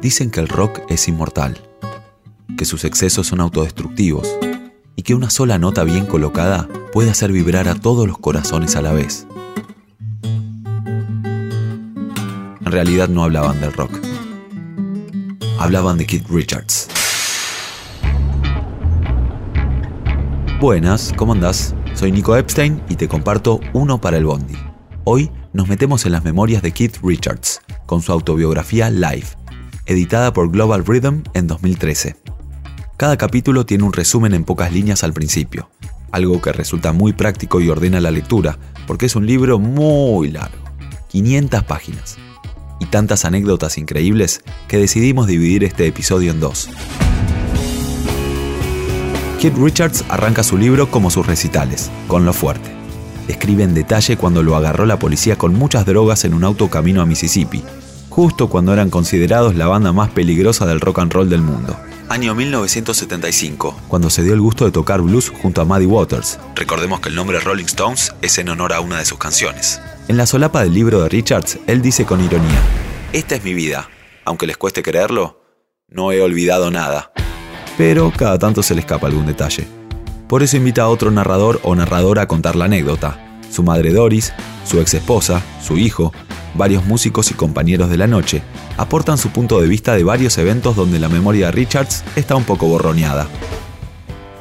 Dicen que el rock es inmortal, que sus excesos son autodestructivos y que una sola nota bien colocada puede hacer vibrar a todos los corazones a la vez. En realidad no hablaban del rock. Hablaban de Keith Richards. Buenas, ¿cómo andás? Soy Nico Epstein y te comparto uno para el Bondi. Hoy nos metemos en las memorias de Keith Richards, con su autobiografía Live, editada por Global Rhythm en 2013. Cada capítulo tiene un resumen en pocas líneas al principio, algo que resulta muy práctico y ordena la lectura, porque es un libro muy largo, 500 páginas, y tantas anécdotas increíbles que decidimos dividir este episodio en dos. Keith Richards arranca su libro como sus recitales, con lo fuerte. Describe en detalle cuando lo agarró la policía con muchas drogas en un auto camino a Mississippi, justo cuando eran considerados la banda más peligrosa del rock and roll del mundo. Año 1975, cuando se dio el gusto de tocar blues junto a Muddy Waters. Recordemos que el nombre Rolling Stones es en honor a una de sus canciones. En la solapa del libro de Richards, él dice con ironía, Esta es mi vida. Aunque les cueste creerlo, no he olvidado nada. Pero cada tanto se le escapa algún detalle. Por eso invita a otro narrador o narradora a contar la anécdota. Su madre Doris, su ex esposa, su hijo, varios músicos y compañeros de la noche, aportan su punto de vista de varios eventos donde la memoria de Richards está un poco borroneada.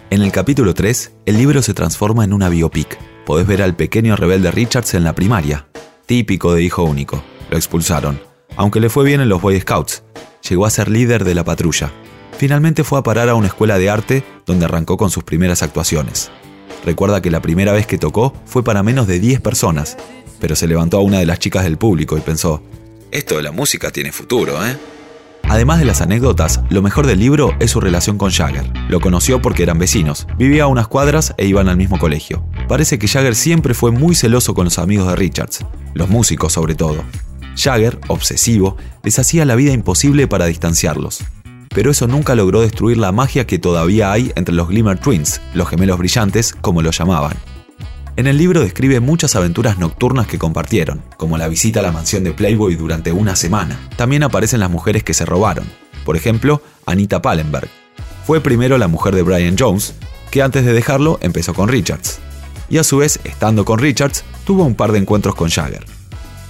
En el capítulo 3, el libro se transforma en una biopic. Podés ver al pequeño rebelde Richards en la primaria, típico de hijo único. Lo expulsaron, aunque le fue bien en los Boy Scouts. Llegó a ser líder de la patrulla. Finalmente fue a parar a una escuela de arte donde arrancó con sus primeras actuaciones. Recuerda que la primera vez que tocó fue para menos de 10 personas, pero se levantó a una de las chicas del público y pensó, esto de la música tiene futuro, ¿eh? Además de las anécdotas, lo mejor del libro es su relación con Jagger. Lo conoció porque eran vecinos, vivía a unas cuadras e iban al mismo colegio. Parece que Jagger siempre fue muy celoso con los amigos de Richards, los músicos sobre todo. Jagger, obsesivo, les hacía la vida imposible para distanciarlos. Pero eso nunca logró destruir la magia que todavía hay entre los Glimmer Twins, los gemelos brillantes, como lo llamaban. En el libro describe muchas aventuras nocturnas que compartieron, como la visita a la mansión de Playboy durante una semana. También aparecen las mujeres que se robaron, por ejemplo, Anita Pallenberg. Fue primero la mujer de Brian Jones, que antes de dejarlo empezó con Richards. Y a su vez, estando con Richards, tuvo un par de encuentros con Jagger.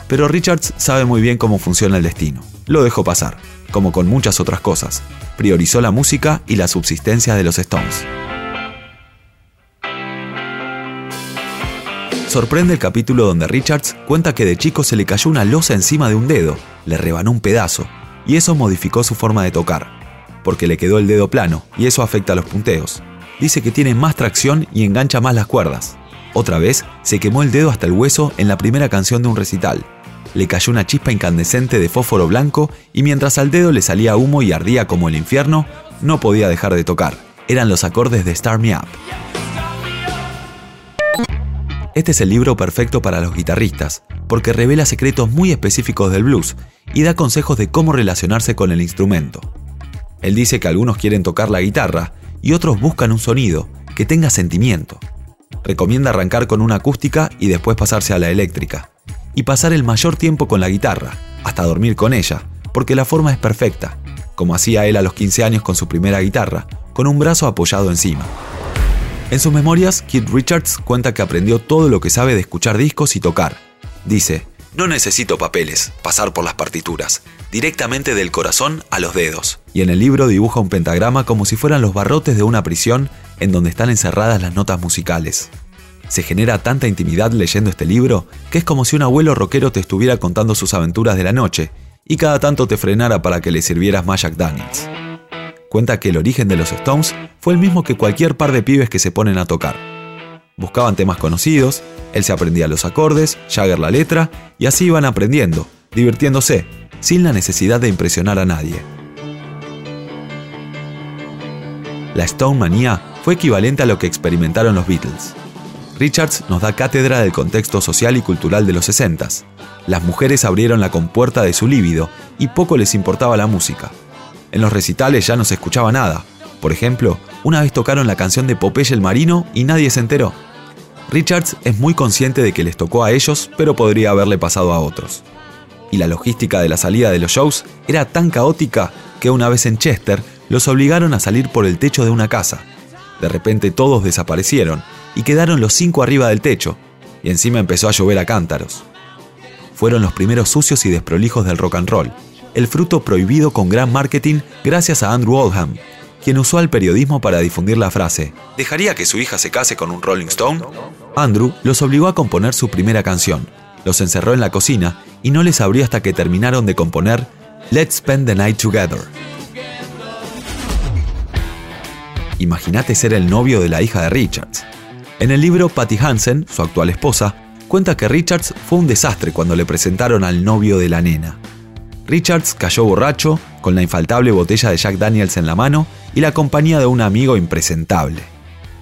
Pero Richards sabe muy bien cómo funciona el destino. Lo dejó pasar, como con muchas otras cosas. Priorizó la música y la subsistencia de los Stones. Sorprende el capítulo donde Richards cuenta que de chico se le cayó una losa encima de un dedo, le rebanó un pedazo, y eso modificó su forma de tocar, porque le quedó el dedo plano, y eso afecta a los punteos. Dice que tiene más tracción y engancha más las cuerdas. Otra vez, se quemó el dedo hasta el hueso en la primera canción de un recital. Le cayó una chispa incandescente de fósforo blanco y mientras al dedo le salía humo y ardía como el infierno, no podía dejar de tocar. Eran los acordes de Star Me Up. Este es el libro perfecto para los guitarristas, porque revela secretos muy específicos del blues y da consejos de cómo relacionarse con el instrumento. Él dice que algunos quieren tocar la guitarra y otros buscan un sonido que tenga sentimiento. Recomienda arrancar con una acústica y después pasarse a la eléctrica. Y pasar el mayor tiempo con la guitarra, hasta dormir con ella, porque la forma es perfecta, como hacía él a los 15 años con su primera guitarra, con un brazo apoyado encima. En sus memorias, Keith Richards cuenta que aprendió todo lo que sabe de escuchar discos y tocar. Dice, no necesito papeles, pasar por las partituras, directamente del corazón a los dedos. Y en el libro dibuja un pentagrama como si fueran los barrotes de una prisión en donde están encerradas las notas musicales. Se genera tanta intimidad leyendo este libro que es como si un abuelo rockero te estuviera contando sus aventuras de la noche y cada tanto te frenara para que le sirvieras Jack Daniels cuenta que el origen de los Stones fue el mismo que cualquier par de pibes que se ponen a tocar. Buscaban temas conocidos, él se aprendía los acordes, Jagger la letra, y así iban aprendiendo, divirtiéndose, sin la necesidad de impresionar a nadie. La Stone manía fue equivalente a lo que experimentaron los Beatles. Richards nos da cátedra del contexto social y cultural de los 60 Las mujeres abrieron la compuerta de su líbido y poco les importaba la música. En los recitales ya no se escuchaba nada. Por ejemplo, una vez tocaron la canción de Popeye el Marino y nadie se enteró. Richards es muy consciente de que les tocó a ellos, pero podría haberle pasado a otros. y la logística de la salida de los shows era tan caótica que una vez en Chester los obligaron a salir por el techo de una casa. De repente todos desaparecieron y quedaron los cinco arriba del techo, y encima empezó a llover a cántaros. Fueron los primeros sucios y desprolijos del rock and roll, el fruto prohibido con gran marketing gracias a Andrew Oldham, quien usó el periodismo para difundir la frase, ¿dejaría que su hija se case con un Rolling Stone? Andrew los obligó a componer su primera canción, los encerró en la cocina y no les abrió hasta que terminaron de componer Let's Spend the Night Together. Imagínate ser el novio de la hija de Richards. En el libro, Patty Hansen, su actual esposa, cuenta que Richards fue un desastre cuando le presentaron al novio de la nena. Richards cayó borracho, con la infaltable botella de Jack Daniels en la mano y la compañía de un amigo impresentable.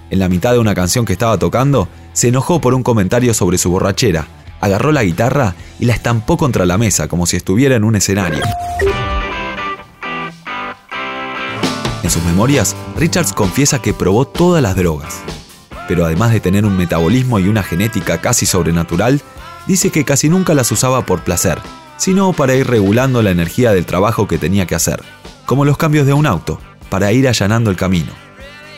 En la mitad de una canción que estaba tocando, se enojó por un comentario sobre su borrachera, agarró la guitarra y la estampó contra la mesa como si estuviera en un escenario. En sus memorias, Richards confiesa que probó todas las drogas, pero además de tener un metabolismo y una genética casi sobrenatural, dice que casi nunca las usaba por placer, sino para ir regulando la energía del trabajo que tenía que hacer, como los cambios de un auto, para ir allanando el camino.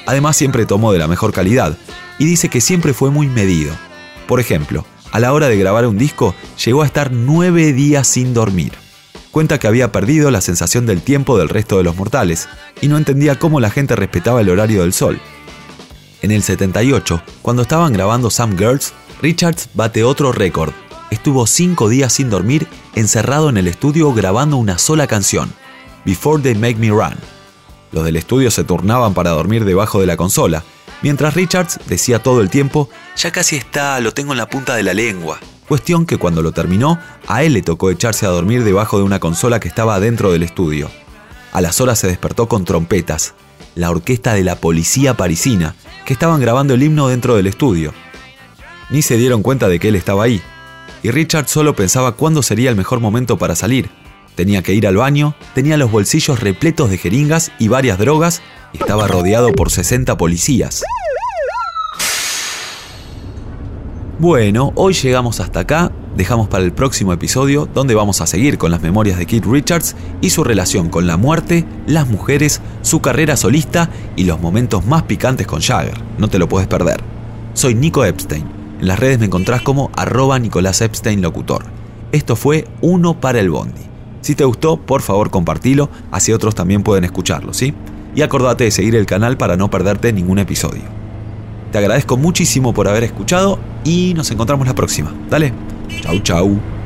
Además siempre tomó de la mejor calidad y dice que siempre fue muy medido. Por ejemplo, a la hora de grabar un disco llegó a estar nueve días sin dormir. Cuenta que había perdido la sensación del tiempo del resto de los mortales y no entendía cómo la gente respetaba el horario del sol. En el 78, cuando estaban grabando Some Girls, Richards bate otro récord. Estuvo cinco días sin dormir encerrado en el estudio grabando una sola canción, Before They Make Me Run. Los del estudio se turnaban para dormir debajo de la consola, mientras Richards decía todo el tiempo, ya casi está, lo tengo en la punta de la lengua. Cuestión que cuando lo terminó, a él le tocó echarse a dormir debajo de una consola que estaba dentro del estudio. A las horas se despertó con trompetas, la orquesta de la policía parisina, que estaban grabando el himno dentro del estudio. Ni se dieron cuenta de que él estaba ahí, y Richard solo pensaba cuándo sería el mejor momento para salir, Tenía que ir al baño, tenía los bolsillos repletos de jeringas y varias drogas y estaba rodeado por 60 policías. Bueno, hoy llegamos hasta acá, dejamos para el próximo episodio donde vamos a seguir con las memorias de Keith Richards y su relación con la muerte, las mujeres, su carrera solista y los momentos más picantes con Jagger. No te lo puedes perder. Soy Nico Epstein. En las redes me encontrás como arroba Nicolás Epstein Locutor. Esto fue Uno para el Bondi. Si te gustó, por favor compartilo, así otros también pueden escucharlo, ¿sí? Y acordate de seguir el canal para no perderte ningún episodio. Te agradezco muchísimo por haber escuchado y nos encontramos la próxima. Dale, chau chau.